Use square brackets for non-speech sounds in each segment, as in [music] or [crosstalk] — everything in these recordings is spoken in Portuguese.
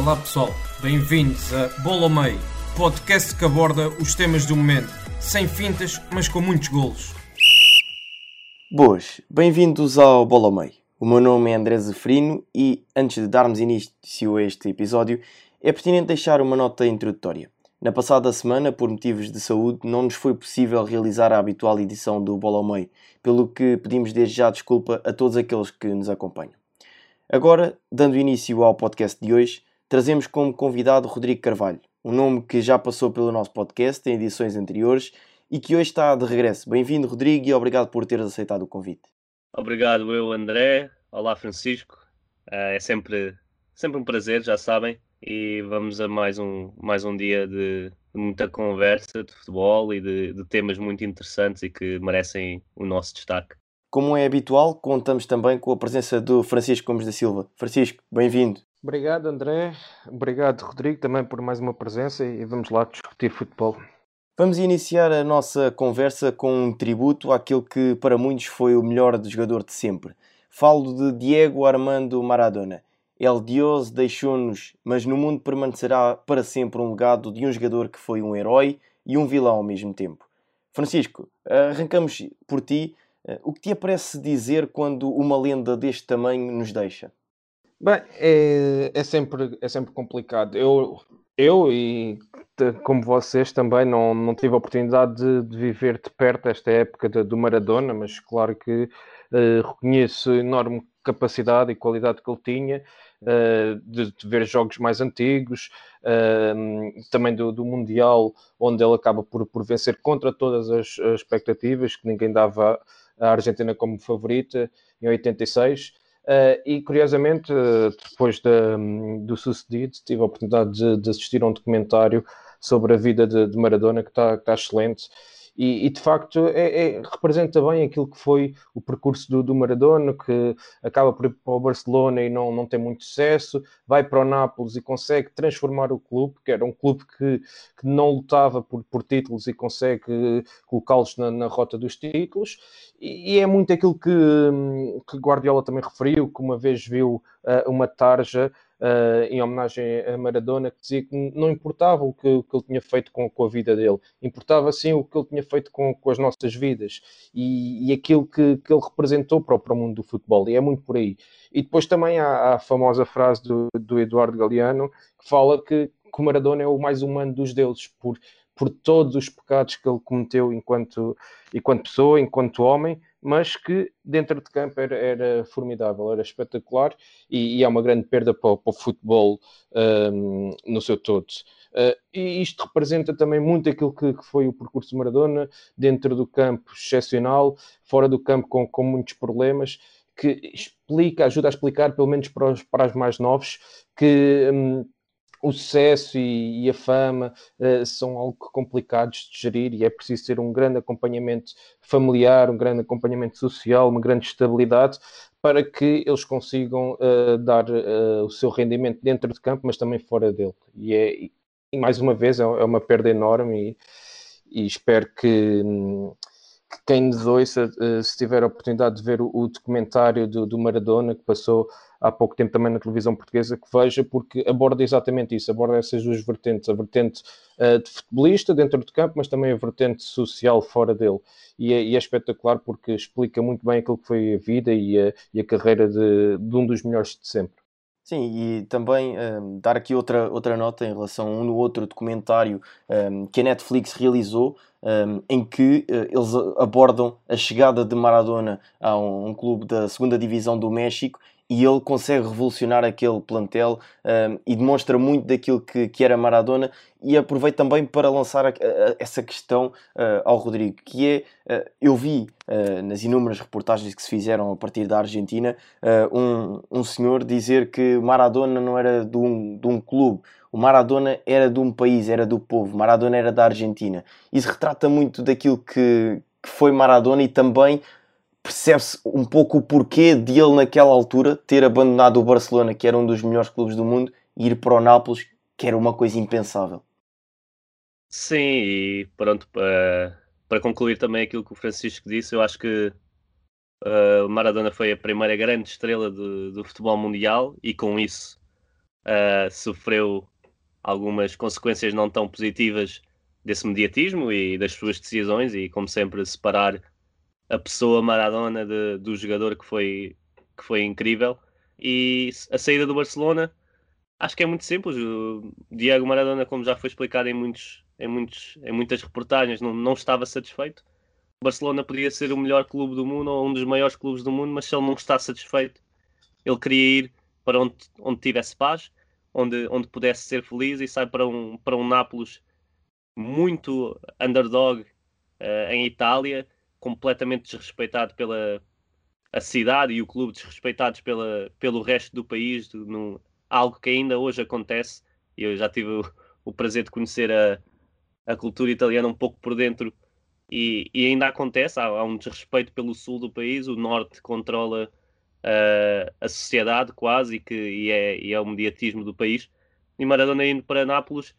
Olá pessoal, bem-vindos a Bola ao Meio, podcast que aborda os temas do momento, sem fintas, mas com muitos golos. Boas, bem-vindos ao Bola ao Meio. O meu nome é André Zefrino e, antes de darmos início a este episódio, é pertinente deixar uma nota introdutória. Na passada semana, por motivos de saúde, não nos foi possível realizar a habitual edição do Bola ao Meio, pelo que pedimos desde já desculpa a todos aqueles que nos acompanham. Agora, dando início ao podcast de hoje, trazemos como convidado Rodrigo Carvalho, um nome que já passou pelo nosso podcast em edições anteriores e que hoje está de regresso. Bem-vindo, Rodrigo, e obrigado por teres aceitado o convite. Obrigado, eu, André. Olá, Francisco. É sempre, sempre um prazer, já sabem. E vamos a mais um, mais um dia de, de muita conversa de futebol e de, de temas muito interessantes e que merecem o nosso destaque. Como é habitual, contamos também com a presença do Francisco Gomes da Silva. Francisco, bem-vindo. Obrigado, André. Obrigado, Rodrigo, também por mais uma presença e vamos lá discutir futebol. Vamos iniciar a nossa conversa com um tributo àquele que para muitos foi o melhor jogador de sempre. Falo de Diego Armando Maradona. El Dios deixou-nos, mas no mundo permanecerá para sempre um legado de um jogador que foi um herói e um vilão ao mesmo tempo. Francisco, arrancamos por ti. O que te aparece dizer quando uma lenda deste tamanho nos deixa? Bem, é, é, sempre, é sempre complicado. Eu, eu e como vocês também não, não tive a oportunidade de, de viver de perto esta época de, do Maradona, mas claro que uh, reconheço enorme capacidade e qualidade que ele tinha uh, de, de, ver jogos mais antigos, uh, também do, do, Mundial, onde ele acaba por, por vencer contra todas as, as expectativas, que ninguém dava a Argentina como favorita em 86. Uh, e curiosamente, uh, depois de, do sucedido, tive a oportunidade de, de, assistir a um documentário sobre a vida de, de Maradona que está tá excelente. E, e, de facto é, é, representa bem aquilo que foi o percurso do, do, Maradona, que acaba por ir para o Barcelona e não, não tem muito sucesso, vai para o Nápoles e consegue transformar o clube, que era um clube que, que não lutava por, por títulos e consegue colocá-los na, na, rota dos títulos, e, e, é muito aquilo que, que Guardiola também referiu, que uma vez viu uh, uma tarja uh, em homenagem a Maradona, que dizia que não importava o que, o que ele tinha feito com, com, a vida dele, importava sim o que ele tinha feito com, com as nossas vidas e, e aquilo que, que, ele representou para o, para o, mundo do futebol, e é muito por aí. E depois também há a famosa frase do, do Eduardo Galeano, que fala que, que o Maradona é o mais humano dos deuses, por, por todos os pecados que ele cometeu enquanto, enquanto pessoa, enquanto homem, mas que dentro de campo era, era formidável, era espetacular e, e, é uma grande perda para, para o futebol um, no seu todo. Uh, e isto representa também muito aquilo que, que, foi o percurso de Maradona, dentro do campo excepcional, fora do campo com, com muitos problemas, que explica, ajuda a explicar, pelo menos para os, para os mais novos, que um, o sucesso e, e a fama uh, são algo complicados de gerir e é preciso ter um grande acompanhamento familiar, um grande acompanhamento social, uma grande estabilidade para que eles consigam uh, dar uh, o seu rendimento dentro de campo, mas também fora dele. E, é, e mais uma vez, é, é uma perda enorme e, e espero que. Hum, que quem nos ouça, se tiver a oportunidade de ver o, o documentário do, do Maradona, que passou há pouco tempo também na televisão portuguesa que veja, porque aborda exatamente isso, aborda essas duas vertentes, a vertente uh, de futebolista dentro do campo, mas também a vertente social fora dele. E é, e é, espetacular porque explica muito bem aquilo que foi a vida e a, e a carreira de, de um dos melhores de sempre. Sim, e também um, dar aqui outra, outra nota em relação a um outro documentário um, que a Netflix realizou, um, em que uh, eles abordam a chegada de Maradona a um, clube da segunda divisão do México e ele consegue revolucionar aquele plantel um, e demonstra muito daquilo que, que era Maradona e aproveito também para lançar a, a, essa questão uh, ao Rodrigo, que é, uh, eu vi uh, nas inúmeras reportagens que se fizeram a partir da Argentina, um, um senhor dizer que Maradona não era de um, de um clube, o Maradona era de um país, era do povo, Maradona era da Argentina. Isso retrata muito daquilo que, que foi Maradona e também percebe-se um pouco o porquê de ele naquela altura ter abandonado o Barcelona, que era um dos melhores clubes do mundo, e ir para o Nápoles, que era uma coisa impensável. Sim, e pronto, para, para concluir também aquilo que o Francisco disse, eu acho que uh, Maradona foi a primeira grande estrela do, do futebol mundial e com isso uh, sofreu algumas consequências não tão positivas desse mediatismo e das suas decisões e como sempre separar a pessoa Maradona de, do jogador que foi, que foi incrível. E a saída do Barcelona acho que é muito simples. O Diego Maradona como já foi explicado em muitos em, muitos, em muitas reportagens, não, não estava satisfeito. O Barcelona podia ser o melhor clube do mundo ou um dos maiores clubes do mundo, mas se ele não está satisfeito, ele queria ir para onde, onde tivesse paz, onde, onde pudesse ser feliz e sai para um, para um Nápoles muito underdog uh, em Itália, completamente desrespeitado pela a cidade e o clube desrespeitados pela, pelo resto do país, num, algo que ainda hoje acontece. Eu já tive o, o prazer de conhecer a, a cultura italiana um pouco por dentro e, e ainda acontece, há, há, um desrespeito pelo sul do país, o norte controla uh, a sociedade quase e, que, e, é, e é o mediatismo do país. E Maradona indo para Nápoles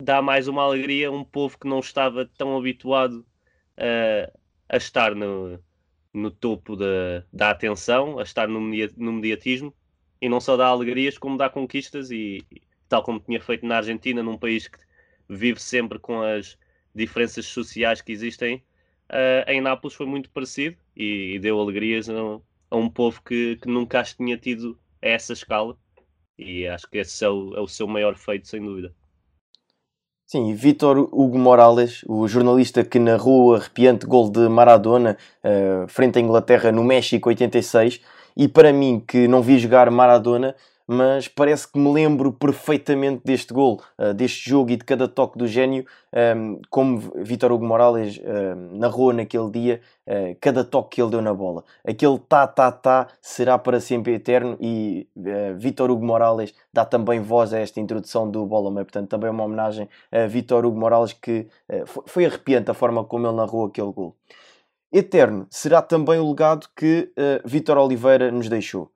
dá mais uma alegria um povo que não estava tão habituado uh, a estar no, no topo da, da atenção, a estar no, no mediatismo, e não só dá alegrias, como dá conquistas, e tal como tinha feito na Argentina, num país que vive sempre com as diferenças sociais que existem, uh, em Nápoles foi muito parecido e, e deu alegrias a, a, um povo que, que nunca as tinha tido a essa escala. E acho que esse é o, é o seu maior feito, sem dúvida. Sim, Vítor Hugo Morales, o jornalista que narrou o arrepiante gol de Maradona uh, frente à Inglaterra no México 86, e para mim que não vi jogar Maradona, mas parece que me lembro perfeitamente deste gol, uh, deste jogo e de cada toque do gênio, ehm, como Vitor Hugo Morales uh, narrou naquele dia, uh, cada toque que ele deu na bola. Aquele tá, tá, tá será para sempre eterno e uh, Vitor Hugo Morales dá também voz a esta introdução do Bola Meio, portanto também uma homenagem a Vitor Hugo Morales que foi, arrepiante a forma como ele narrou aquele gol. Eterno será também o legado que Vitor Oliveira nos deixou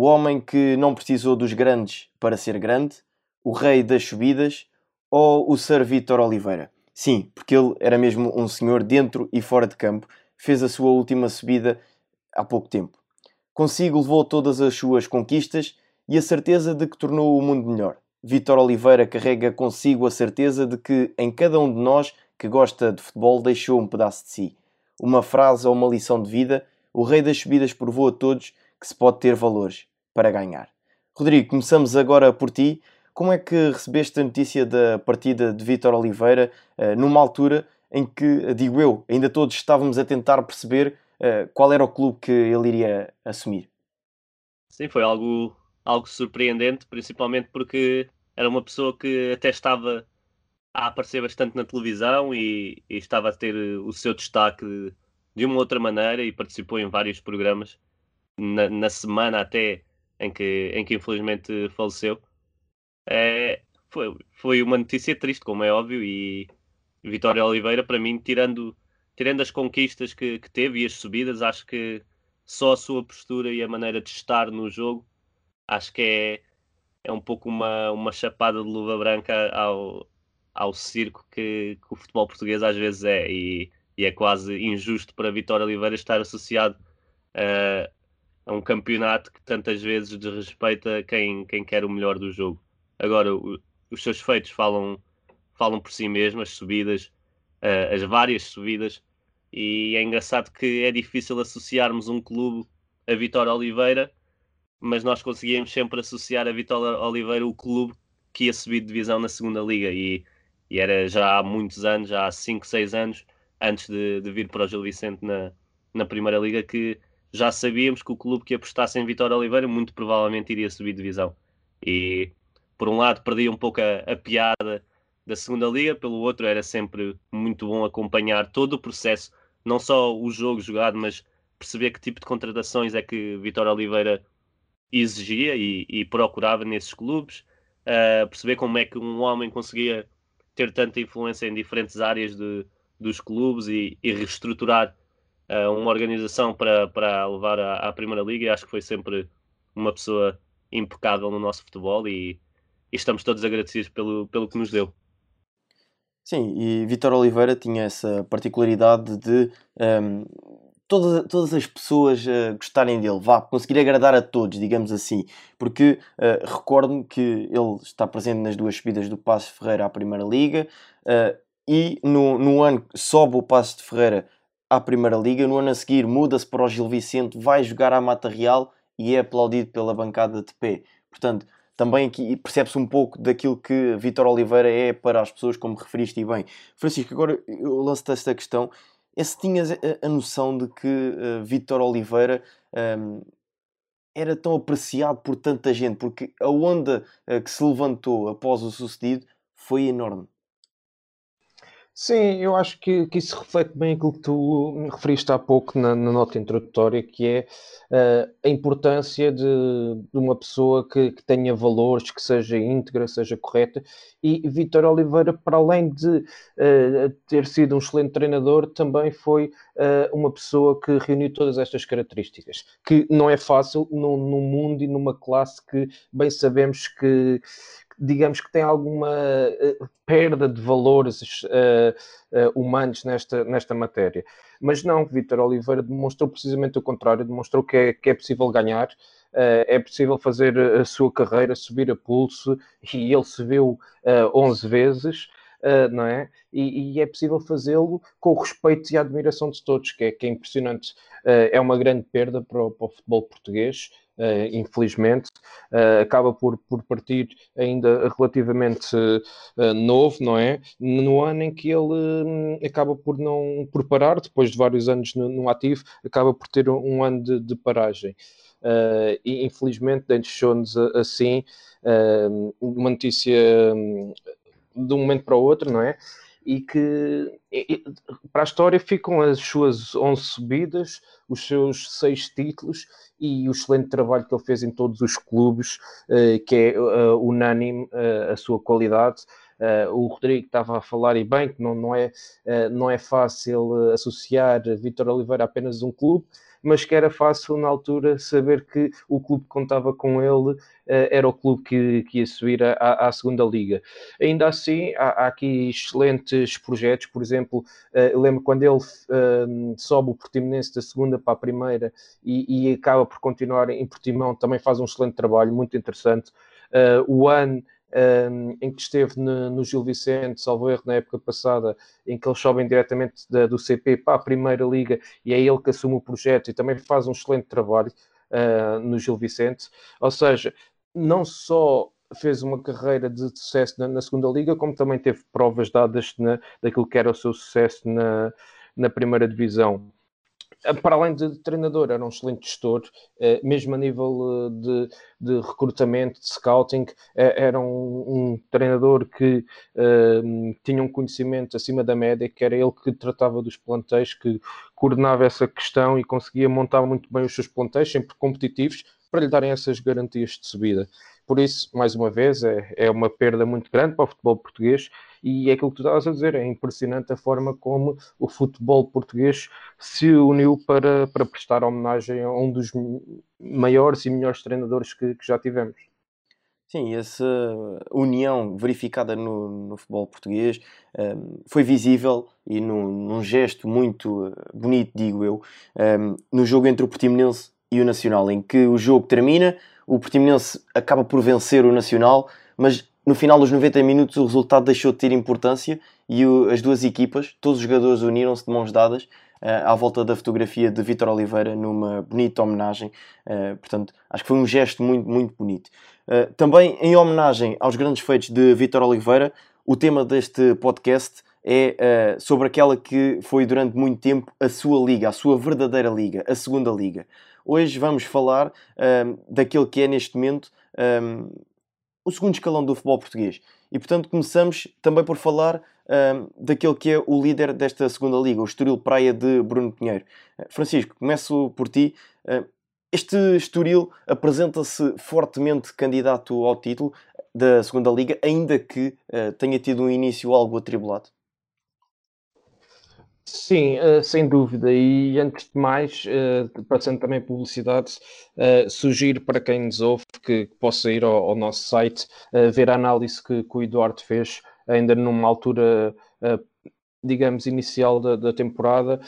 o homem que não precisou dos grandes para ser grande, o rei das subidas ou o Sir Vítor Oliveira? Sim, porque ele era mesmo um senhor dentro e fora de campo, fez a sua última subida há pouco tempo. Consigo levou todas as suas conquistas e a certeza de que tornou o mundo melhor. Vítor Oliveira carrega consigo a certeza de que em cada um de nós que gosta de futebol deixou um pedaço de si. Uma frase ou uma lição de vida, o rei das subidas provou a todos que se pode ter valores para ganhar. Rodrigo, começamos agora por ti. Como é que recebeste a notícia da partida de Vítor Oliveira uh, numa altura em que, digo eu, ainda todos estávamos a tentar perceber uh, qual era o clube que ele iria assumir? Sim, foi algo, algo surpreendente, principalmente porque era uma pessoa que até estava a aparecer bastante na televisão e, e estava a ter o seu destaque de, de uma outra maneira e participou em vários programas na, na semana até em que, em que infelizmente faleceu. É, foi, foi uma notícia triste, como é óbvio, e Vitória Oliveira, para mim, tirando, tirando as conquistas que, que teve e as subidas, acho que só a sua postura e a maneira de estar no jogo, acho que é, é um pouco uma, uma chapada de luva branca ao, ao circo que, que o futebol português às vezes é, e, e é quase injusto para Vitória Oliveira estar associado uh, é um campeonato que tantas vezes desrespeita quem, quem quer o melhor do jogo. Agora, o, os seus feitos falam, falam por si mesmos, as subidas, uh, as várias subidas, e é engraçado que é difícil associarmos um clube a Vitória Oliveira, mas nós conseguimos sempre associar a Vitória Oliveira o clube que ia subir de divisão na segunda liga, e, e era já há muitos anos, já há 5, 6 anos, antes de, de vir para o Gil Vicente na, na primeira liga, que já sabíamos que o clube que apostasse em Vitória Oliveira muito provavelmente iria subir divisão. E por um lado perdia um pouco a, a piada da segunda liga, pelo outro era sempre muito bom acompanhar todo o processo, não só o jogo jogado, mas perceber que tipo de contratações é que Vitória Oliveira exigia e, e procurava nesses clubes, uh, perceber como é que um homem conseguia ter tanta influência em diferentes áreas de, dos clubes e, e reestruturar uma organização para, para levar à, à Primeira Liga. E acho que foi sempre uma pessoa impecável no nosso futebol e, e estamos todos agradecidos pelo, pelo que nos deu. Sim, e Vitor Oliveira tinha essa particularidade de um, todas, todas as pessoas uh, gostarem dele, vá, conseguir agradar a todos, digamos assim, porque uh, recordo-me que ele está presente nas duas subidas do Passo Ferreira à Primeira Liga uh, e no, no ano sobe o Passo de Ferreira à Primeira Liga, no ano a seguir muda-se para o Gil Vicente, vai jogar à Mata Real e é aplaudido pela bancada de pé. Portanto, também aqui percebe-se um pouco daquilo que Vitor Oliveira é para as pessoas, como referiste bem. Francisco, agora eu lanço-te esta questão. É se tinhas a, noção de que uh, Vitor Oliveira um, era tão apreciado por tanta gente, porque a onda uh, que se levantou após o sucedido foi enorme. Sim, eu acho que, que isso reflete bem aquilo que tu referiste há pouco na, na nota introdutória, que é uh, a importância de, de uma pessoa que, que, tenha valores, que seja íntegra, seja correta. E Vitor Oliveira, para além de uh, ter sido um excelente treinador, também foi uh, uma pessoa que reuniu todas estas características, que não é fácil num mundo e numa classe que bem sabemos que digamos que tem alguma uh, perda de valores uh, uh, humanos nesta, nesta matéria. Mas não, Vítor Oliveira demonstrou precisamente o contrário, demonstrou que é, que é possível ganhar, é possível fazer a sua carreira, subir a pulso, e ele se viu 11 vezes, não é? E, e é possível fazê-lo com o respeito e a admiração de todos, que é, que é impressionante. é uma grande perda para o, para o futebol português, uh, infelizmente, uh, acaba por, por partir ainda relativamente uh, novo, não é? No ano em que ele um, acaba por não por parar, depois de vários anos no, no ativo, acaba por ter um, ano de, de paragem. e infelizmente deixou-nos assim uma notícia um, de um momento para o outro, não é? E que e, para a história ficam as suas 11 subidas, os seus seis títulos e o excelente trabalho que ele fez em todos os clubes, uh, que é uh, unânime uh, a sua qualidade. o Rodrigo estava a falar e bem que não, não, é, não é fácil associar Vitor Oliveira a apenas um clube, mas que era fácil na altura saber que o clube que contava com ele uh, era o clube que, que ia subir à, à segunda liga. Ainda assim, há, há aqui excelentes projetos, por exemplo, uh, lembro quando ele uh, sobe o Portimonense da segunda para a primeira e, e, acaba por continuar em Portimão, também faz um excelente trabalho, muito interessante. o ano um, em que esteve no, no, Gil Vicente, salvo erro, na época passada, em que eles sobem diretamente da, do CP para a Primeira Liga e é ele que assume o projeto e também faz um excelente trabalho uh, no Gil Vicente. Ou seja, não só fez uma carreira de sucesso na, na segunda liga, como também teve provas dadas na, daquilo que era o seu sucesso na, na primeira divisão. Eh, para além de treinador, era um excelente gestor, eh, mesmo a nível eh, de, de recrutamento, de scouting, era um, um treinador que uh, tinha um conhecimento acima da média, que era ele que tratava dos plantéis, que coordenava essa questão e conseguia montar muito bem os seus plantéis, sempre competitivos, para lhe darem essas garantias de subida. Por isso, mais uma vez, é, é uma perda muito grande para o futebol português e é aquilo que tu estavas a dizer, é impressionante a forma como o futebol português se uniu para, para prestar homenagem a um dos maiores e melhores treinadores que, que já tivemos. Sim, essa união verificada no, no futebol português um, ehm, foi visível e num, num, gesto muito bonito, digo eu, um, ehm, no jogo entre o Portimonense e o Nacional, em que o jogo termina, o Portimonense acaba por vencer o Nacional, mas no final dos 90 minutos o resultado deixou de ter importância e o, as duas equipas, todos os jogadores uniram-se de mãos dadas uh, à volta da fotografia de Vitor Oliveira numa bonita homenagem. Uh, portanto, acho que foi um gesto muito, muito bonito. Uh, também em homenagem aos grandes feitos de Vitor Oliveira, o tema deste podcast é sobre aquela que foi durante muito tempo a sua liga, a sua verdadeira liga, a segunda liga. Hoje vamos falar uh, daquele que é neste momento um, o segundo escalão do futebol português. E portanto começamos também por falar um, daquele que é o líder desta segunda liga, o Estoril Praia de Bruno Pinheiro. Francisco, começo por ti. Uh, este Estoril apresenta-se fortemente candidato ao título da segunda liga, ainda que uh, tenha tido um início algo atribulado. Sim, uh, sem dúvida. E antes de mais, uh, passando também publicidade, uh, sugiro para quem nos ouve que, possa ir ao, nosso site ver a análise que, o Eduardo fez, ainda numa altura, digamos, inicial da, da temporada,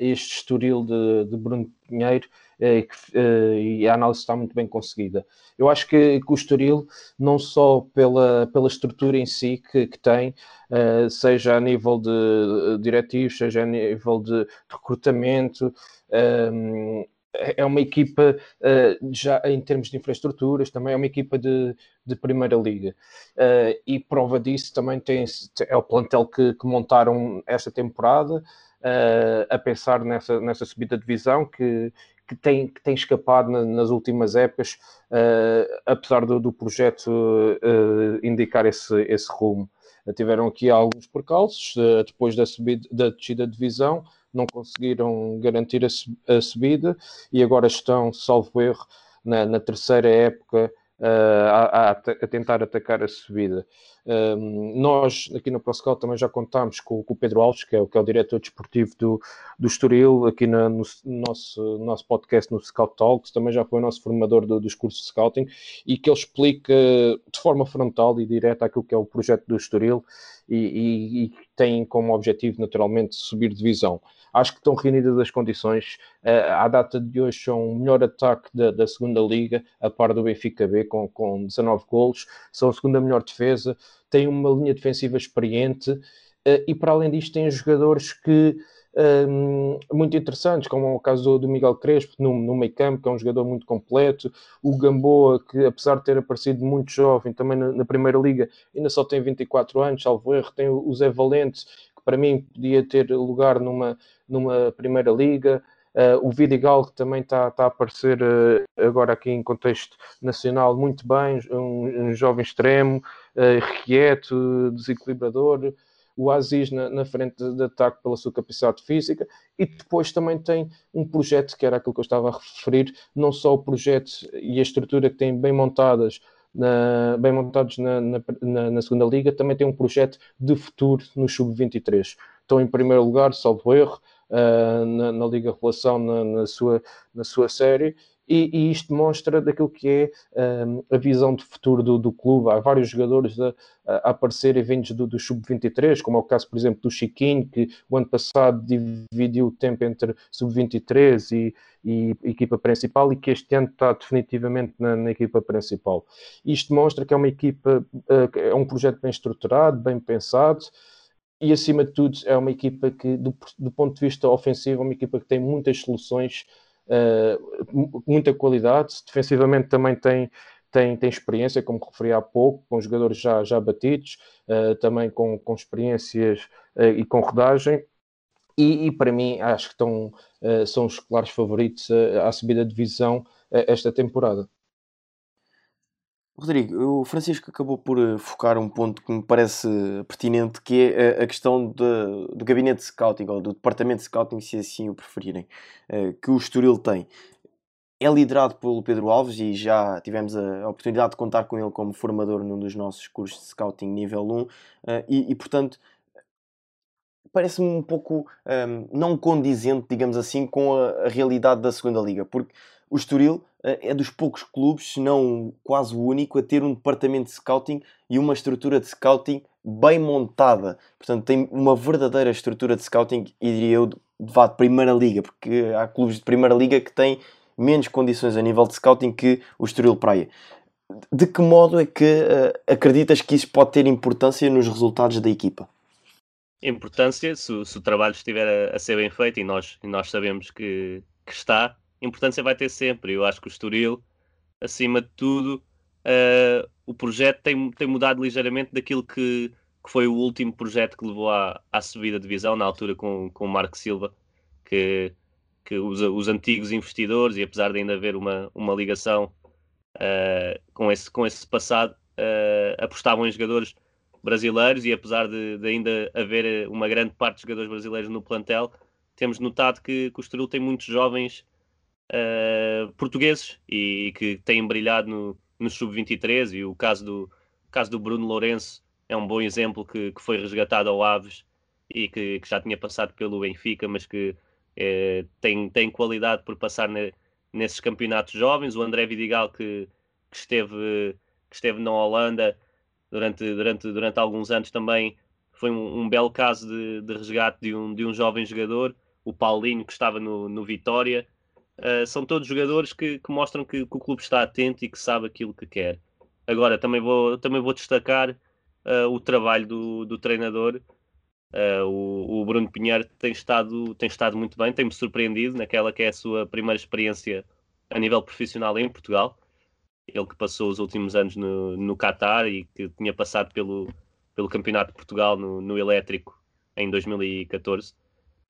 este estoril de Bruno Pinheiro eh, eh, e a análise está muito bem conseguida. Eu acho que, que o Estoril, não só pela, pela estrutura em si que, que tem, eh, seja a nível de diretivos, seja a nível de, de recrutamento, é uma equipa já em termos de infraestruturas, também é uma equipa de, de primeira liga. e prova disso também tem é o plantel que, que montaram esta temporada. a pensar nessa, nessa subida de divisão que, que tem, que tem escapado na, nas últimas épocas, uh, apesar do, do projeto uh, indicar esse, esse rumo. Uh, tiveram aqui alguns percalços depois da, subida, da descida de divisão, não conseguiram garantir a, a subida e agora estão, salvo erro, na, na terceira época a, a, a, tentar atacar a subida. Nós, aqui no Pascal, também já contámos com, com, o Pedro Alves, que é, que é o diretor desportivo do, do Estoril, aqui na, no nosso, nosso podcast no Scout Talks, também já foi o nosso formador do, dos cursos de Scouting, e que ele explica de forma frontal e direta aquilo que é o projeto do Estoril e, e, e tem como objetivo, naturalmente, subir divisão. Acho que estão reunidas as condições. Uh, à data de hoje são o melhor ataque da, da, segunda liga, a par do Benfica B, com, com 19 golos, são a segunda melhor defesa, têm uma linha defensiva experiente. Uh, e para além disto têm jogadores que um, muito interessantes, como o caso do, Miguel Crespo no, no meio campo, que é um jogador muito completo, o Gamboa, que apesar de ter aparecido muito jovem, também na, na Primeira Liga, ainda só tem 24 anos, salvo erro, tem o Zé Valente, que para mim podia ter lugar numa, numa Primeira Liga, Uh, o Vidigal, que também está tá a aparecer uh, agora aqui em contexto nacional muito bem, um, um jovem extremo, uh, requieto, desequilibrador, o Aziz na, na frente de, de, ataque pela sua capacidade física, e depois também tem um projeto, que era aquilo que eu estava a referir, não só o projeto e a estrutura que tem bem montadas, na, bem montados na, na, na, segunda liga, também tem um projeto de futuro no sub-23. Estão em primeiro lugar, salvo erro, uh, na, Liga Revelação na, sua, na sua série, e, e, isto mostra daquilo que é um, a visão de futuro do, do, clube. Há vários jogadores a, a aparecerem vindos do, do Sub-23, como é o caso, por exemplo, do Chiquinho, que o ano passado dividiu o tempo entre Sub-23 e, e equipa principal e que este ano está definitivamente na, na, equipa principal. Isto mostra que é uma equipa, uh, é um projeto bem estruturado, bem pensado, e acima de tudo é uma equipa que, do, do ponto de vista ofensivo, é uma equipa que tem muitas soluções uh, muita qualidade, defensivamente também tem, tem, tem experiência, como referi há pouco, com jogadores já, já batidos, uh, também com, com experiências uh, e com rodagem. E, e, para mim, acho que estão, são os claros favoritos à subida de divisão esta temporada. Rodrigo, o Francisco acabou por eh, focar um ponto que me parece pertinente, que é a questão de, do gabinete de scouting, ou do departamento de scouting, se assim o preferirem, eh, que o Estoril tem. É liderado pelo Pedro Alves e já tivemos a oportunidade de contar com ele como formador num dos nossos cursos de scouting nível 1 eh, e, e portanto, parece-me um pouco um, não condizente, digamos assim, com a, a realidade da segunda liga, porque o Estoril eh, é dos poucos clubes, se não quase o único, a ter um departamento de scouting e uma estrutura de scouting bem montada. Portanto, tem uma verdadeira estrutura de scouting, e diria eu, de, de primeira liga, porque há clubes de primeira liga que têm menos condições a nível de scouting que o Estoril Praia. De que modo é que uh, acreditas que isso pode ter importância nos resultados da equipa? Importância, se, se o trabalho estiver a, a, ser bem feito, e nós, e nós sabemos que, que está, importância vai ter sempre. Eu acho que o Estoril, acima de tudo, uh, o projeto tem, tem mudado ligeiramente daquilo que, que foi o último projeto que levou à, à subida de divisão, na altura com, com o Marco Silva, que, que os, os antigos investidores, e apesar de ainda haver uma, uma ligação uh, com, esse, com esse passado, uh, apostavam em jogadores brasileiros e apesar de, de, ainda haver uma grande parte de jogadores brasileiros no plantel, temos notado que, que o Estoril tem muitos jovens uh, portugueses e, que têm brilhado no, no sub-23 e o caso do, caso do Bruno Lourenço é um bom exemplo que, que foi resgatado ao Aves e que, que, já tinha passado pelo Benfica, mas que eh, tem, tem qualidade por passar ne, nesses campeonatos jovens. O André Vidigal, que, que, esteve, que esteve na Holanda durante, durante, durante alguns anos, também foi um, um belo caso de, de, resgate de um, de um jovem jogador. O Paulinho, que estava no, no Vitória. Uh, são todos jogadores que, que mostram que, que, o clube está atento e que sabe aquilo que quer. Agora, também vou, também vou destacar uh, o trabalho do, do treinador. Uh, o, o, Bruno Pinheiro tem estado, tem estado muito bem, tem-me surpreendido naquela que é a sua primeira experiência a nível profissional em Portugal. Ele que passou os últimos anos no, no Qatar e que tinha passado pelo, pelo Campeonato de Portugal no, no Elétrico em 2014.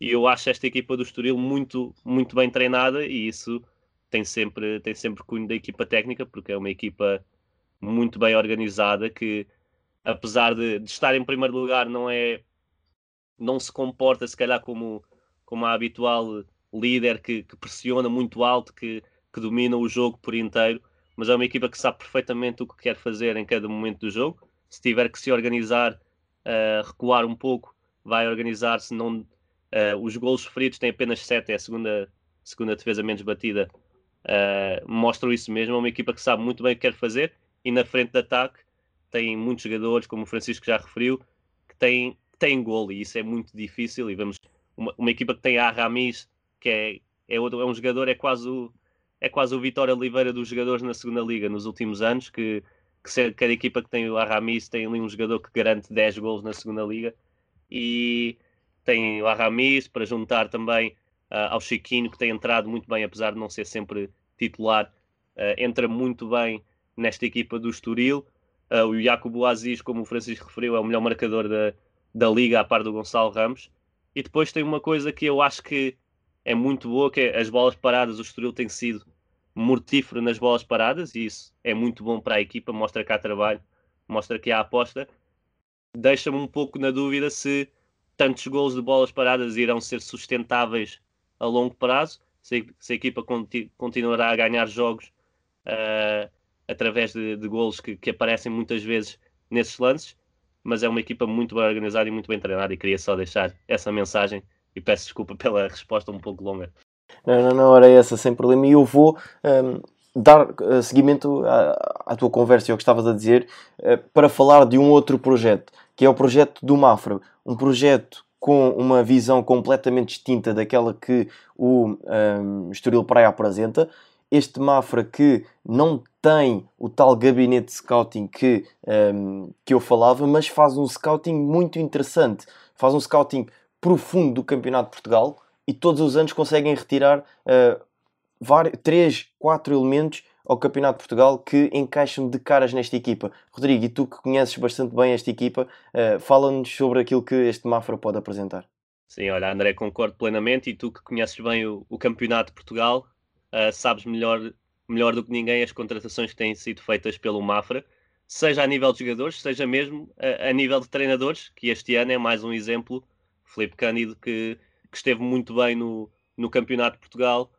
E eu acho esta equipa do Estoril muito, muito bem treinada e isso tem sempre, tem sempre cunho da equipa técnica, porque é uma equipa muito bem organizada que, apesar de, de estar em primeiro lugar, não é não se comporta se calhar como, como a habitual líder que, que pressiona muito alto, que, que domina o jogo por inteiro, mas é uma equipa que sabe perfeitamente o que quer fazer em cada momento do jogo. Se tiver que se organizar, uh, recuar um pouco, vai organizar-se. Não, uh, os golos sofridos têm apenas 7, é a segunda, segunda defesa menos batida. Uh, mostram isso mesmo. É uma equipa que sabe muito bem o que quer fazer e na frente de ataque tem muitos jogadores, como o Francisco já referiu, que têm, têm gol e isso é muito difícil. E vemos uma, uma equipa que tem a Ramis, que é, é, outro, é um jogador, é quase o, é quase o Vitória Oliveira dos jogadores na segunda liga nos últimos anos, que, que cada equipa que tem o Aramis tem ali um jogador que garante 10 gols na segunda liga e tem o Aramis para juntar também uh, ao Chiquinho que tem entrado muito bem, apesar de não ser sempre titular, uh, entra muito bem nesta equipa do Estoril. Uh, o Jacobo Aziz, como o Francisco referiu, é o melhor marcador da, da liga, a par do Gonçalo Ramos. E depois tem uma coisa que eu acho que é muito boa, que é as bolas paradas. O Estoril tem sido mortífero nas bolas paradas e isso é muito bom para a equipa, mostra que há trabalho, mostra que há aposta. Deixa-me um pouco na dúvida se tantos gols de bolas paradas irão ser sustentáveis a longo prazo, se, se a equipa conti, continuará a ganhar jogos uh, através de, de golos que, que, aparecem muitas vezes nesses lances, mas é uma equipa muito bem organizada e muito bem treinada e queria só deixar essa mensagem e peço desculpa [laughs] pela resposta um pouco longa. Não, não, não era essa, sem problema, e eu vou um, dar uh, seguimento à, à, tua conversa e ao que estavas a dizer uh, para falar de um outro projeto, que é o projeto do Mafra, um projeto com uma visão completamente distinta daquela que o um, Estoril Praia apresenta. Este Mafra que não tem o tal gabinete de scouting que, um, que eu falava, mas faz um scouting muito interessante. Faz um scouting profundo do Campeonato de Portugal e todos os anos conseguem retirar uh, vários, 3, 4 elementos ao Campeonato de Portugal que encaixam de caras nesta equipa. Rodrigo, e tu que conheces bastante bem esta equipa, uh, fala-nos sobre aquilo que este Mafra pode apresentar. Sim, olha, André, concordo plenamente. E tu que conheces bem o, o Campeonato de Portugal, uh, sabes melhor, melhor do que ninguém as contratações que têm sido feitas pelo Mafra, seja a nível de jogadores, seja mesmo a, a nível de treinadores, que este ano é mais um exemplo. Felipe Cândido, que, que esteve muito bem no, no Campeonato de Portugal,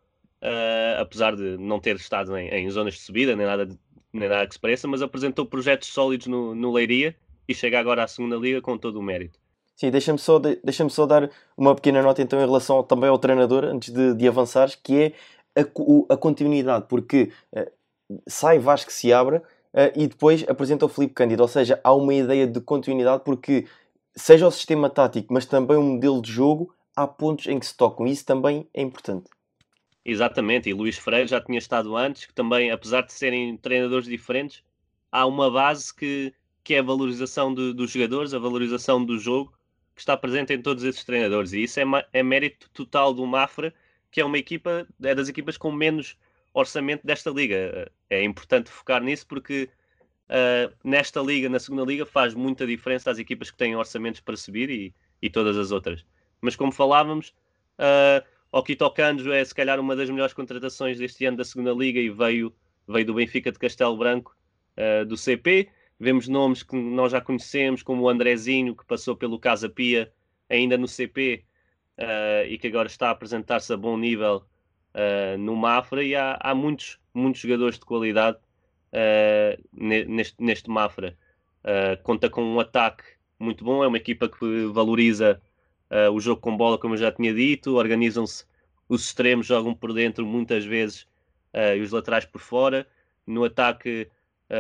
uh, apesar de não ter estado em, em, zonas de subida, nem nada, nem nada que se pareça, mas apresentou projetos sólidos no, no Leiria e chega agora à segunda liga com todo o mérito. Sim, deixa-me só, deixa só dar uma pequena nota então em relação também ao treinador, antes de, de avançares, que é a, a continuidade, porque uh, sai Vasco se abre uh, e depois apresenta o Felipe Cândido, ou seja, há uma ideia de continuidade porque seja o sistema tático, mas também o modelo de jogo, há pontos em que se tocam, isso também é importante. Exatamente, e Luís Freire já tinha estado antes, que também, apesar de serem treinadores diferentes, há uma base que, que é a valorização de, dos jogadores, a valorização do jogo, que está presente em todos esses treinadores, e isso é, é mérito total do Mafra, que é uma equipa, é das equipas com menos orçamento desta liga. É importante focar nisso porque uh, nesta liga, na segunda liga, faz muita diferença às equipas que têm orçamentos para subir e, e todas as outras. Mas como falávamos, uh, o Quito Canjo é se calhar uma das melhores contratações deste ano da segunda liga e veio, veio do Benfica de Castelo Branco, uh, do CP. Vemos nomes que nós já conhecemos, como o Andrezinho, que passou pelo Casa Pia, ainda no CP, uh, e que agora está a apresentar-se a bom nível uh, no Mafra. E há, há muitos, muitos jogadores de qualidade uh, neste, neste Mafra. conta com um ataque muito bom, é uma equipa que valoriza o jogo com bola, como eu já tinha dito, organizam-se, os extremos jogam por dentro muitas vezes e os laterais por fora. No ataque,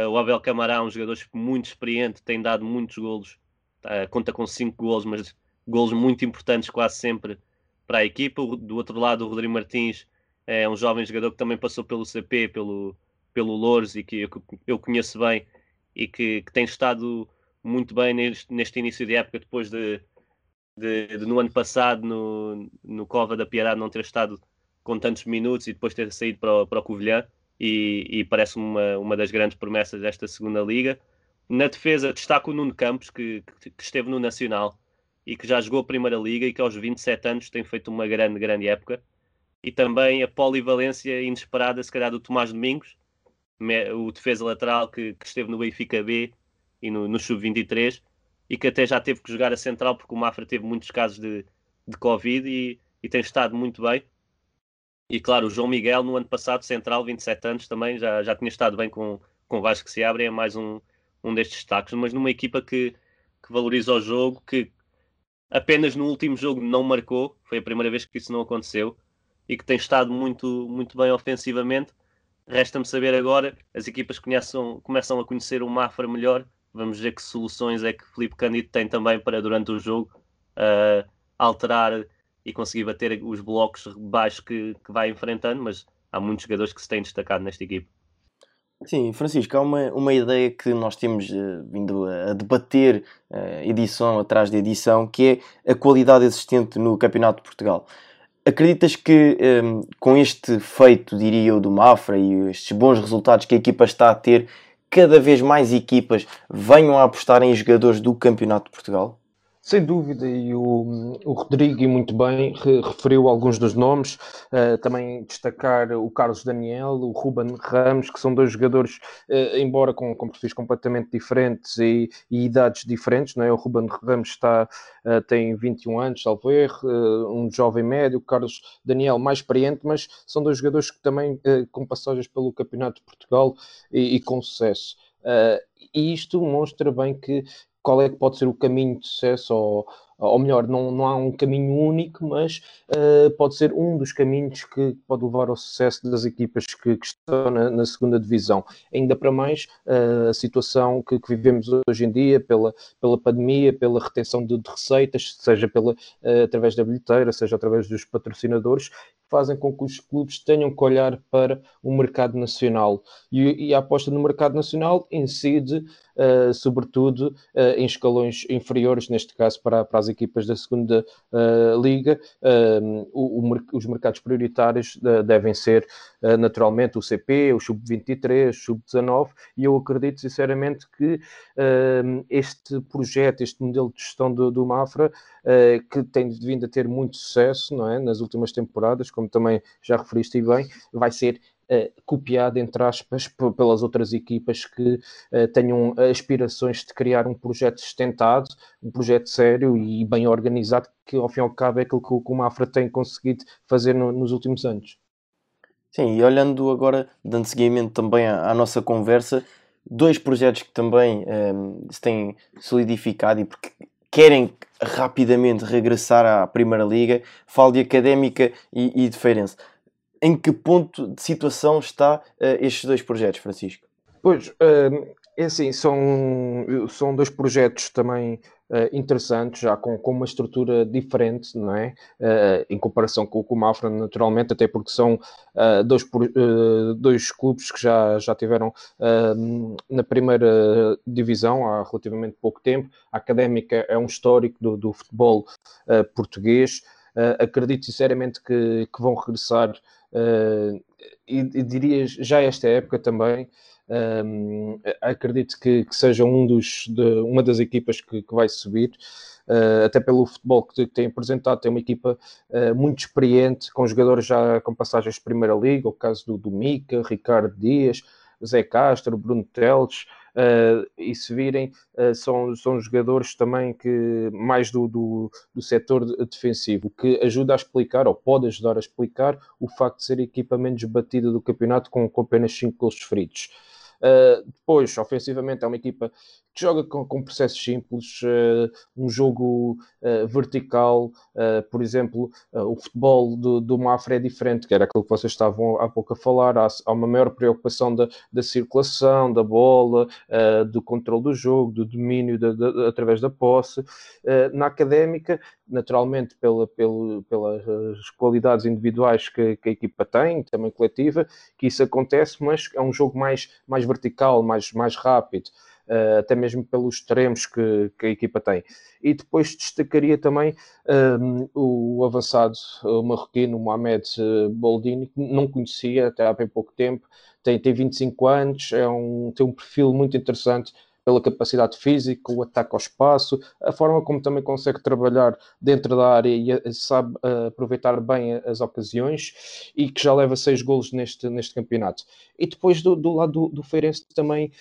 o Abel Camará, um jogador muito experiente, tem dado muitos golos, conta com 5 golos, mas golos muito importantes quase sempre para a equipa. Do outro lado, o Rodrigo Martins é um jovem jogador que também passou pelo CP, pelo, pelo Louros e que eu, eu conheço bem e que, que, tem estado muito bem neste, neste início de época, depois de, de, de, no ano passado, no, no Cova da Piedade, não ter estado com tantos minutos e depois ter saído para o, para o Covilhã. E, e parece-me uma, uma das grandes promessas desta segunda liga. Na defesa, destaco o Nuno Campos, que, que, que esteve no Nacional e que já jogou a Primeira Liga e que aos 27 anos tem feito uma grande, grande época. E também a polivalência inesperada, se calhar, do Tomás Domingos, o defesa lateral que, que esteve no Benfica B e no, no Sub-23 e que até já teve que jogar a central porque o Mafra teve muitos casos de, de Covid e, e tem estado muito bem. E claro, o João Miguel, no ano passado, central, 27 anos, também já, já tinha estado bem com, com o Vasco que se abre, é mais um, um destes destaques, mas numa equipa que, que valoriza o jogo, que apenas no último jogo não marcou, foi a primeira vez que isso não aconteceu e que tem estado muito, muito bem ofensivamente. Resta-me saber agora, as equipas conheçam, começam a conhecer o Mafra melhor, vamos ver que soluções é que Felipe Cândido tem também para durante o jogo uh, alterar e conseguir bater os blocos baixos que, que vai enfrentando, mas há muitos jogadores que se têm destacado nesta equipe. Sim, Francisco, há uma, uma ideia que nós temos uh, vindo a, debater uh, edição atrás de edição, que é a qualidade existente no Campeonato de Portugal. Acreditas que um, ehm, com este feito, diria eu, do Mafra e estes bons resultados que a equipa está a ter, cada vez mais equipas venham a apostar em jogadores do Campeonato de Portugal? Sem dúvida, e o, o Rodrigo, e muito bem, referiu alguns dos nomes, uh, também destacar o Carlos Daniel, o Ruben Ramos, que são dois jogadores, uh, embora com, com perfis completamente diferentes e, e, idades diferentes, não é? o Ruben Ramos está, uh, tem 21 anos, salvo erro, um jovem médio, o Carlos Daniel mais experiente, mas são dois jogadores que também com passagens pelo Campeonato de Portugal e, e com sucesso. e isto mostra bem que qual é que pode ser o caminho de sucesso, ou, ou melhor, não, não há um caminho único, mas uh, pode ser um dos caminhos que pode levar ao sucesso das equipas que, que estão na, na, segunda divisão. Ainda para mais uh, a situação que, que, vivemos hoje em dia, pela, pela pandemia, pela retenção de, de receitas, seja pela, uh, através da bilheteira, seja através dos patrocinadores, fazem com que os clubes tenham que olhar para o mercado nacional. E, e a aposta no mercado nacional incide, sobretudo, em escalões inferiores, neste caso para, para as equipas da segunda uh, liga. O, o, os mercados prioritários devem ser, naturalmente, o CP, o Sub-23, o Sub-19, e eu acredito sinceramente que este projeto, este modelo de gestão do, do Mafra, que tem vindo a ter muito sucesso não é? nas últimas temporadas, como também já referiste bem, vai ser Uh, copiado, entre aspas, pelas outras equipas que uh, tenham aspirações de criar um projeto sustentado, um projeto sério e bem organizado, que ao fim e ao cabo é aquilo que o Mafra tem conseguido fazer no, nos últimos anos. Sim, e olhando agora, dando seguimento também à, à nossa conversa, dois projetos que também um, ehm, se têm solidificado e porque querem rapidamente regressar à Primeira Liga, falo de Académica e, e de Feirense. Em que ponto de situação está uh, estes dois projetos, Francisco? Pois, uh, é assim, são, são dois projetos também uh, interessantes, já com, com uma estrutura diferente, não é? Uh, em comparação com, com o Mafra, naturalmente, até porque são uh, dois, dois clubes que já, já tiveram na primeira divisão há relativamente pouco tempo. A Académica é um histórico do, do futebol português. acredito sinceramente que, que vão regressar, e, e diria já esta época também, Um, acredito que, que, seja um dos, de, uma das equipas que, que vai subir. Uh, até pelo futebol que tem apresentado, tem uma equipa uh, muito experiente, com jogadores já com passagens de Primeira Liga, o caso do, do Mica, Ricardo Dias, Zé Castro, Bruno Teles, uh, e se virem, uh, são, são jogadores também que mais do, do, do setor defensivo, que ajuda a explicar, ou pode ajudar a explicar, o facto de ser a equipa menos batida do campeonato com, com apenas 5 gols feridos. Uh, depois, ofensivamente, é uma equipa que joga com, com processos simples, uh, um jogo uh, vertical, uh, por exemplo, o futebol do, do Mafra é diferente, que era aquilo que vocês estavam há pouco a falar, há, há uma maior preocupação da, da circulação, da bola, do controle do jogo, do domínio de, através da posse. na académica, naturalmente, pela, pelas qualidades individuais que, que, a equipa tem, também coletiva, que isso acontece, mas é um jogo mais, mais vertical, mais, mais rápido. Uh, até mesmo pelos extremos que, que, a equipa tem. E depois destacaria também um, o avançado o marroquino Mohamed eh, Boldini, que não conhecia até há bem pouco tempo, tem, tem 25 anos, é um, tem um perfil muito interessante pela capacidade física, o ataque ao espaço, a forma como também consegue trabalhar dentro da área e sabe uh, aproveitar bem as ocasiões e que já leva seis golos neste, neste campeonato. E depois do, do lado do, do Feirense também,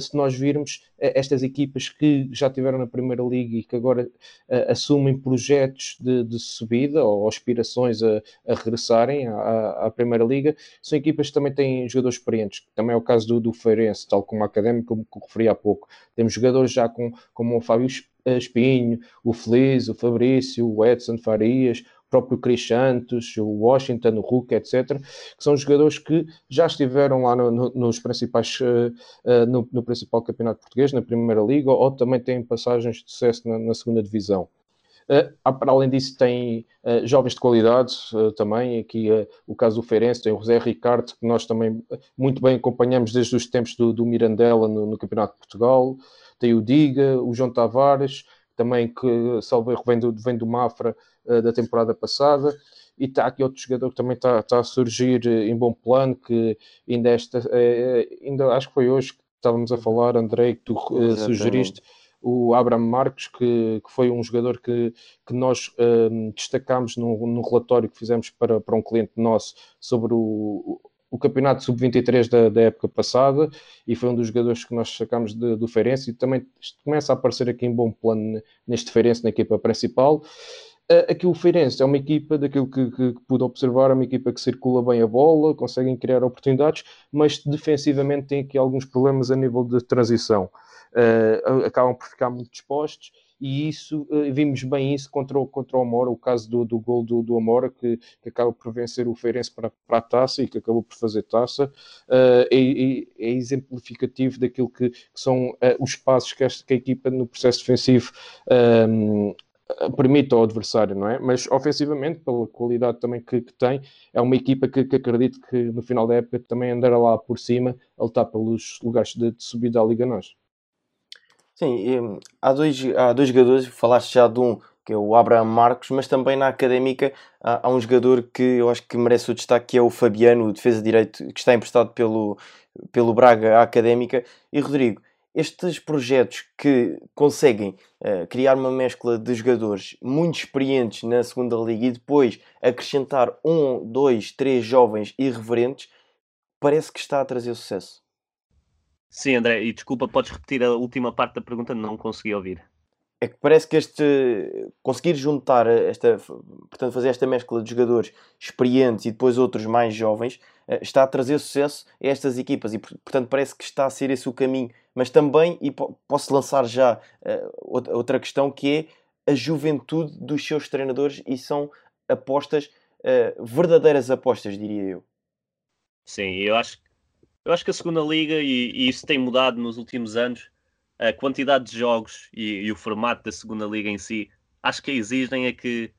se nós virmos, estas equipas que já tiveram na Primeira Liga e que agora uh, assumem projetos de, de, subida ou aspirações a, a regressarem à, à, Primeira Liga, são equipas que também têm jogadores experientes, também é o caso do, do Feirense, tal como a Académica, como referi há pouco. Temos jogadores já com, como o Fábio Espinho, o Feliz, o Fabrício, o Edson Farias, próprio Cris Santos, o Washington, o Hulk, etc., que são jogadores que já estiveram lá no, no, nos principais, uh, no, no, principal campeonato português, na Primeira Liga, ou também têm passagens de sucesso na, na segunda divisão. Uh, além disso, tem uh, jovens de qualidade uh, também. Aqui o caso do Feirense, tem o José Ricardo, que nós também muito bem acompanhamos desde os tempos do, do Mirandela no, no, Campeonato de Portugal. Tem o Diga, o João Tavares, também que, salvo erro, vem do, vem do Mafra da temporada passada. E está aqui outro jogador que também está, está a surgir em bom plano, que ainda, esta, ainda acho que foi hoje que estávamos a falar, André, que tu sugeriste o Abraham Marques, que, que, foi um jogador que, que nós um, destacámos no, no, relatório que fizemos para, para um cliente nosso sobre o, o campeonato sub-23 da, da, época passada e foi um dos jogadores que nós sacámos de, do Feirense e também começa a aparecer aqui em bom plano neste Feirense, na equipa principal. Aqui o Feirense é uma equipa, daquilo que, que, que, pude observar, é uma equipa que circula bem a bola, conseguem criar oportunidades, mas defensivamente tem aqui alguns problemas a nível de transição uh, acabam por ficar muito dispostos e isso, uh, vimos bem isso contra o, contra o Amora, o caso do, do gol do, do Amora, que, que acaba por vencer o Feirense para, para a taça e que acabou por fazer taça, uh, é, é, é, exemplificativo daquilo que, que são uh, os passos que, esta, que a equipa no processo defensivo um, ehm, permite ao adversário, não é? Mas ofensivamente, pela qualidade também que, que tem, é uma equipa que, que, acredito que no final da época também andará lá por cima a lutar pelos lugares de, de subida à Liga Nós. Sim, há dois, há dois jogadores, falaste já de um, que é o Abraham Marcos, mas também na académica há, há, um jogador que eu acho que merece o destaque, que é o Fabiano, o defesa de direito, que está emprestado pelo, pelo Braga à académica. E Rodrigo, estes projetos que conseguem uh, criar uma mescla de jogadores muito experientes na segunda liga e depois acrescentar um, dois, três jovens irreverentes, parece que está a trazer sucesso. Sim, André, e desculpa, podes repetir a última parte da pergunta, não consegui ouvir. É que parece que este conseguir juntar esta, portanto, fazer esta mescla de jogadores experientes e depois outros mais jovens eh, está a trazer sucesso a estas equipas e portanto parece que está a ser esse o caminho. Mas também, e posso lançar já uh, outra questão que é a juventude dos seus treinadores e são apostas, uh, verdadeiras apostas, diria eu. Sim, eu acho que eu acho que a segunda liga, e, e, isso tem mudado nos últimos anos, a quantidade de jogos e, e, o formato da segunda liga em si, acho que exigem a que,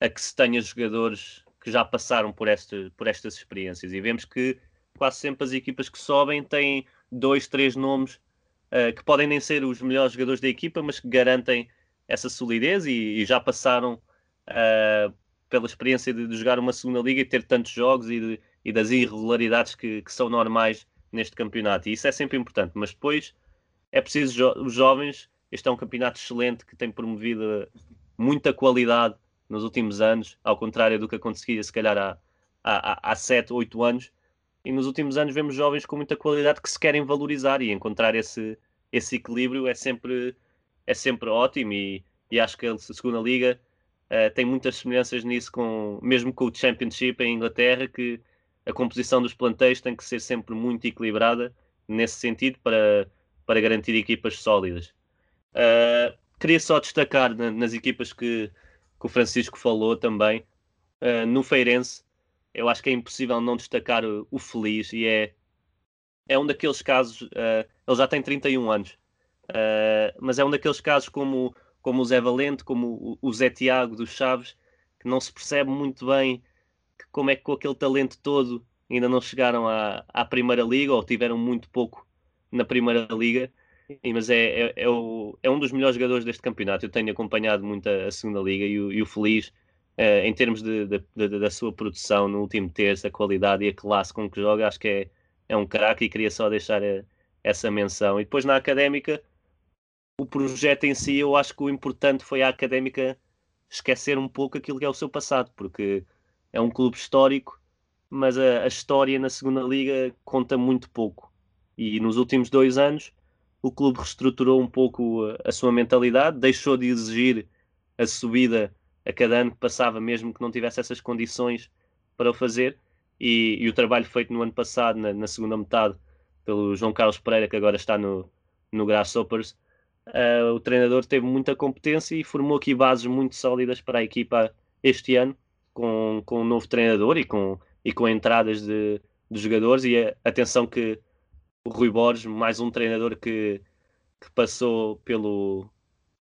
a que se tenha jogadores que já passaram por, este, por estas experiências. E vemos que quase sempre as equipas que sobem têm dois, três nomes uh, que podem nem ser os melhores jogadores da equipa, mas que garantem essa solidez e, e já passaram uh, pela experiência de, de, jogar uma segunda liga e ter tantos jogos e de, e das irregularidades que, que, são normais neste campeonato, e isso é sempre importante, mas depois é preciso jo os jovens. Este é um campeonato excelente que tem promovido muita qualidade nos últimos anos, ao contrário do que acontecia se calhar há, há, há 7, 8 anos. E nos últimos anos vemos jovens com muita qualidade que se querem valorizar e encontrar esse, esse equilíbrio é sempre, é sempre ótimo. E, e acho que a segunda liga uh, tem muitas semelhanças nisso, com, mesmo com o Championship em Inglaterra, que a composição dos plantéis tem que ser sempre muito equilibrada nesse sentido para, para garantir equipas sólidas. Uh, queria só destacar na, nas equipas que, que, o Francisco falou também, uh, no Feirense, eu acho que é impossível não destacar o, o Feliz e é, é um daqueles casos, uh, ele já tem 31 anos, mas é um daqueles casos como, como o Zé Valente, como o, o Zé Tiago dos Chaves, que não se percebe muito bem como é que com aquele talento todo ainda não chegaram à, à Primeira Liga ou tiveram muito pouco na Primeira Liga. Mas é, é, é, o, é um dos melhores jogadores deste campeonato. Eu tenho acompanhado muito a, a Segunda Liga e o, e o Feliz uh, em termos de, de, de, da sua produção no último terço, a qualidade e a classe com que joga, acho que é, é um craque e queria só deixar a, eh, essa menção. E depois na académica, o projeto em si, eu acho que o importante foi a académica esquecer um pouco aquilo que é o seu passado, porque é um clube histórico, mas a, a história na segunda liga conta muito pouco. E nos últimos dois anos o clube reestruturou um pouco a, a sua mentalidade, deixou de exigir a subida a cada ano que passava, mesmo que não tivesse essas condições para o fazer. E, e o trabalho feito no ano passado, na, na, segunda metade, pelo João Carlos Pereira, que agora está no, no Grasshoppers, uh, o treinador teve muita competência e formou aqui bases muito sólidas para a equipa este ano, com, com um novo treinador e com, e com entradas de, de jogadores. E a, atenção que o Rui Borges, mais um treinador que, que passou pelo,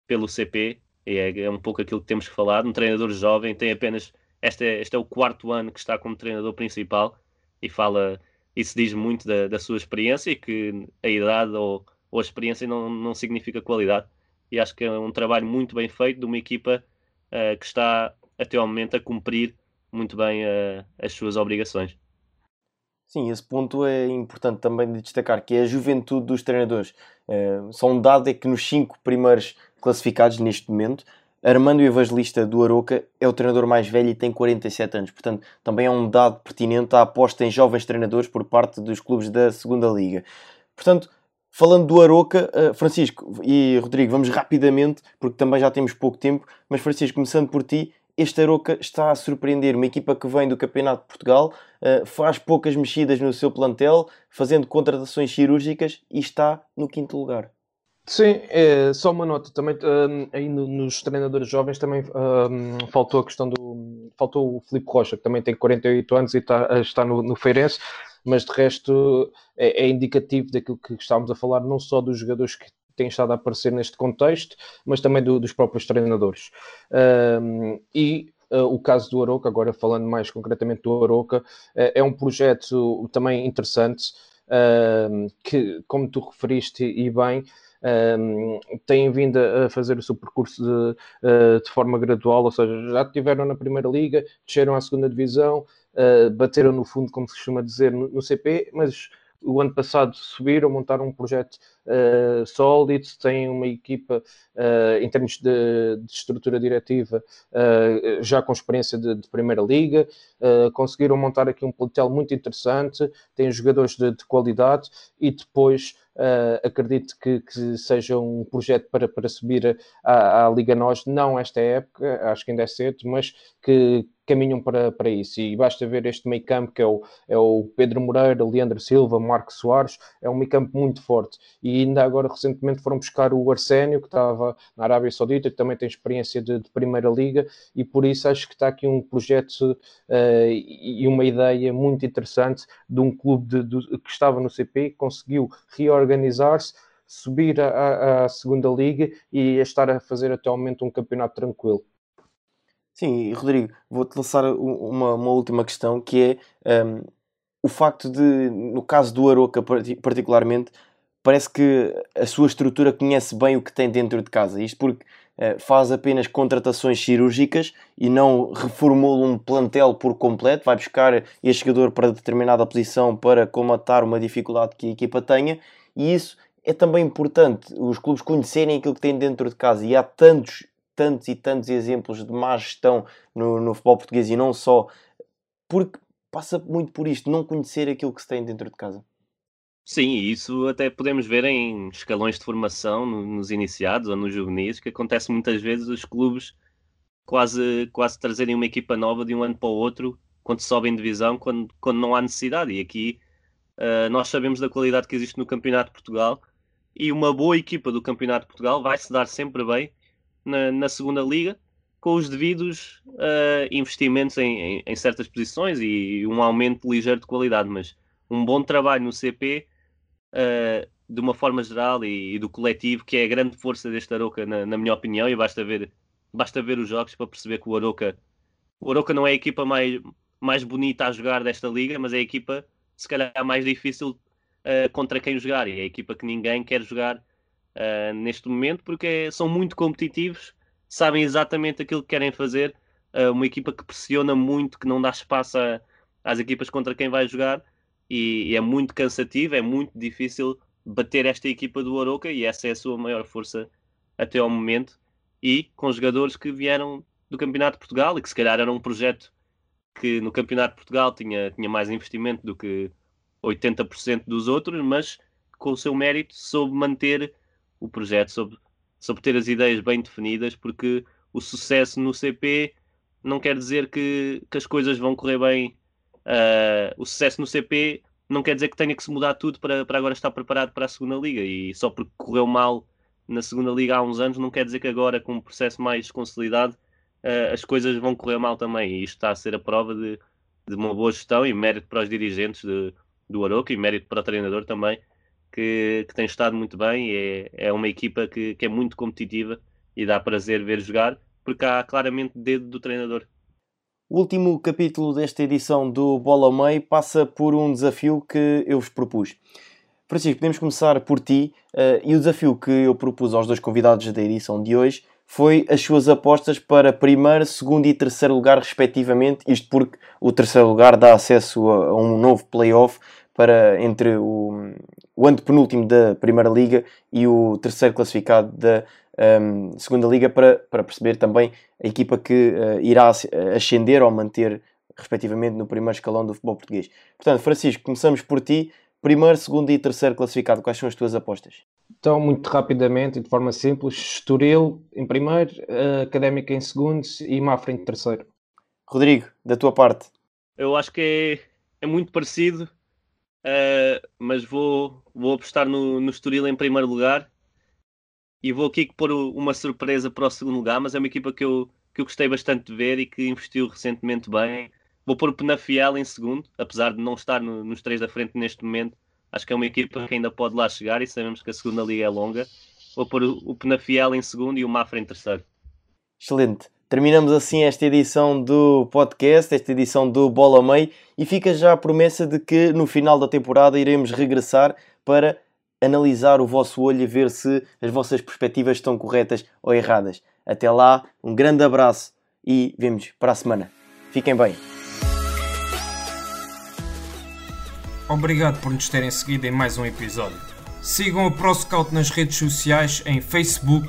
pelo CP, é, é um pouco aquilo que temos que falar. Um treinador jovem tem apenas. Este é, este é o quarto ano que está como treinador principal e fala. Isso diz muito da, da sua experiência e que a idade ou, ou a experiência não, não significa qualidade. E acho que é um trabalho muito bem feito de uma equipa uh, que está até ao momento a cumprir muito bem uh, as suas obrigações. Sim, esse ponto é importante também de destacar, que é a juventude dos treinadores. Uh, só um dado é que nos cinco primeiros classificados neste momento, Armando Evangelista do Aroca é o treinador mais velho e tem 47 anos. Portanto, também é um dado pertinente à aposta em jovens treinadores por parte dos clubes da segunda Liga. Portanto, falando do Aroca, uh, Francisco e Rodrigo, vamos rapidamente, porque também já temos pouco tempo, mas Francisco, começando por ti, este Aroca está a surpreender. Uma equipa que vem do Campeonato de Portugal, uh, faz poucas mexidas no seu plantel, fazendo contratações cirúrgicas e está no quinto lugar. Sim, é, só uma nota também um, aí no, nos treinadores jovens também um, faltou a questão do faltou o Filipe Rocha que também tem 48 anos e está, está no, no Feirense mas de resto é, é, indicativo daquilo que estávamos a falar não só dos jogadores que têm estado a aparecer neste contexto, mas também do, dos próprios treinadores. Um, e uh, o caso do Aroca, agora falando mais concretamente do Aroca, uh, é um projeto também interessante, que, como tu referiste e bem, um, têm vindo a fazer o seu percurso de, uh, de, forma gradual, ou seja, já estiveram na primeira liga, desceram à segunda divisão, uh, bateram no fundo, como se costuma dizer, no, no CP, mas o ano passado subiram, montaram um projeto uh, sólido, têm uma equipa uh, em termos de, de estrutura diretiva uh, já com experiência de, de Primeira Liga, conseguiram montar aqui um plantel muito interessante, têm jogadores de, de qualidade e depois acredito que, que, seja um projeto para, para subir à, à Liga Nós, não esta época, acho que ainda é cedo, mas que caminham para, para isso. E basta ver este meio campo que é o, é o Pedro Moreira, Leandro Silva, Marco Soares, é um meio campo muito forte. E ainda agora recentemente foram buscar o Arsénio, que estava na Arábia Saudita, que também tem experiência de, de Primeira Liga, e por isso acho que está aqui um projeto uh, e uma ideia muito interessante de um clube de, de, que estava no CP, conseguiu reorganizar organizar-se, subir à, segunda liga e estar a fazer momento um campeonato tranquilo. Sim, Rodrigo, vou-te lançar uma, uma, última questão que é um, o facto de, no caso do Aroca particularmente, parece que a sua estrutura conhece bem o que tem dentro de casa. Isto porque uh, faz apenas contratações cirúrgicas e não reformula um plantel por completo, vai buscar este jogador para determinada posição para comatar uma dificuldade que a equipa tenha, e isso é também importante, os clubes conhecerem aquilo que têm dentro de casa, e há tantos, tantos e tantos exemplos de má gestão no, no futebol português e não só, porque passa muito por isto, não conhecer aquilo que se tem dentro de casa. Sim, isso até podemos ver em escalões de formação, nos iniciados ou nos juvenis, que acontece muitas vezes os clubes quase, quase trazerem uma equipa nova de um ano para o outro quando sobem divisão, quando, quando não há necessidade. E aqui uh, nós sabemos da qualidade que existe no Campeonato de Portugal e uma boa equipa do Campeonato de Portugal vai se dar sempre bem na, na segunda liga com os devidos uh, investimentos em, em, em, certas posições e um aumento ligeiro de qualidade, mas um bom trabalho no CP uh, de uma forma geral e, e, do coletivo, que é a grande força deste Aroca, na, na, minha opinião, e basta ver, basta ver os jogos para perceber que o Aroca, o Aroca não é a equipa mais, mais bonita a jogar desta liga, mas é a equipa, se calhar, mais difícil uh, contra quem jogar, e é a equipa que ninguém quer jogar uh, neste momento, porque é, são muito competitivos, sabem exatamente aquilo que querem fazer, uma equipa que pressiona muito, que não dá espaço a, às equipas contra quem vai jogar, e, e, é muito cansativo, é muito difícil bater esta equipa do Aroca e essa é a sua maior força até ao momento. E com jogadores que vieram do Campeonato de Portugal e que se calhar era um projeto que no Campeonato de Portugal tinha, tinha mais investimento do que 80% dos outros, mas com o seu mérito soube manter o projeto, soube, soube ter as ideias bem definidas, porque o sucesso no CP não quer dizer que, que as coisas vão correr bem Uh, o sucesso no CP não quer dizer que tenha que se mudar tudo para, para agora estar preparado para a segunda liga e só porque correu mal na segunda liga há uns anos não quer dizer que agora com um processo mais consolidado uh, as coisas vão correr mal também e isto está a ser a prova de, de uma boa gestão e mérito para os dirigentes de, do Aroca e mérito para o treinador também que, que tem estado muito bem é, é uma equipa que, que é muito competitiva e dá prazer ver jogar porque há claramente dedo do treinador o último capítulo desta edição do Bola ao Meio passa por um desafio que eu vos propus. Francisco, podemos começar por ti. Uh, e o desafio que eu propus aos dois convidados da edição de hoje foi as suas apostas para primeiro, segundo e terceiro lugar, respectivamente. Isto porque o terceiro lugar dá acesso a, a um novo playoff para entre o, o antepenúltimo da Primeira Liga e o terceiro classificado da um, segunda liga para, para perceber também a equipa que uh, irá ascender ou manter respectivamente no primeiro escalão do futebol português. Portanto, Francisco, começamos por ti. Primeiro, segundo e terceiro classificado, quais são as tuas apostas? Então, muito rapidamente e de forma simples, Estoril em primeiro, Académica em segundo e Mafra em terceiro. Rodrigo, da tua parte? Eu acho que é, é muito parecido, uh, mas vou, vou apostar no, no Estoril em primeiro lugar e vou aqui pôr uma surpresa para o segundo lugar, mas é uma equipa que eu, que eu gostei bastante de ver e que investiu recentemente bem. Vou pôr o Penafiel em segundo, apesar de não estar no, nos três da frente neste momento. Acho que é uma equipa que ainda pode lá chegar e sabemos que a segunda liga é longa. Vou pôr o, o Penafiel em segundo e o Mafra em terceiro. Excelente. Terminamos assim esta edição do podcast, esta edição do Bola Meio, e fica já a promessa de que no final da temporada iremos regressar para analisar o vosso olho e ver se as vossas perspectivas estão corretas ou erradas. Até lá, um grande abraço e vemos para a semana. Fiquem bem. Obrigado por nos terem seguido em mais um episódio. Sigam o ProScout nas redes sociais em Facebook,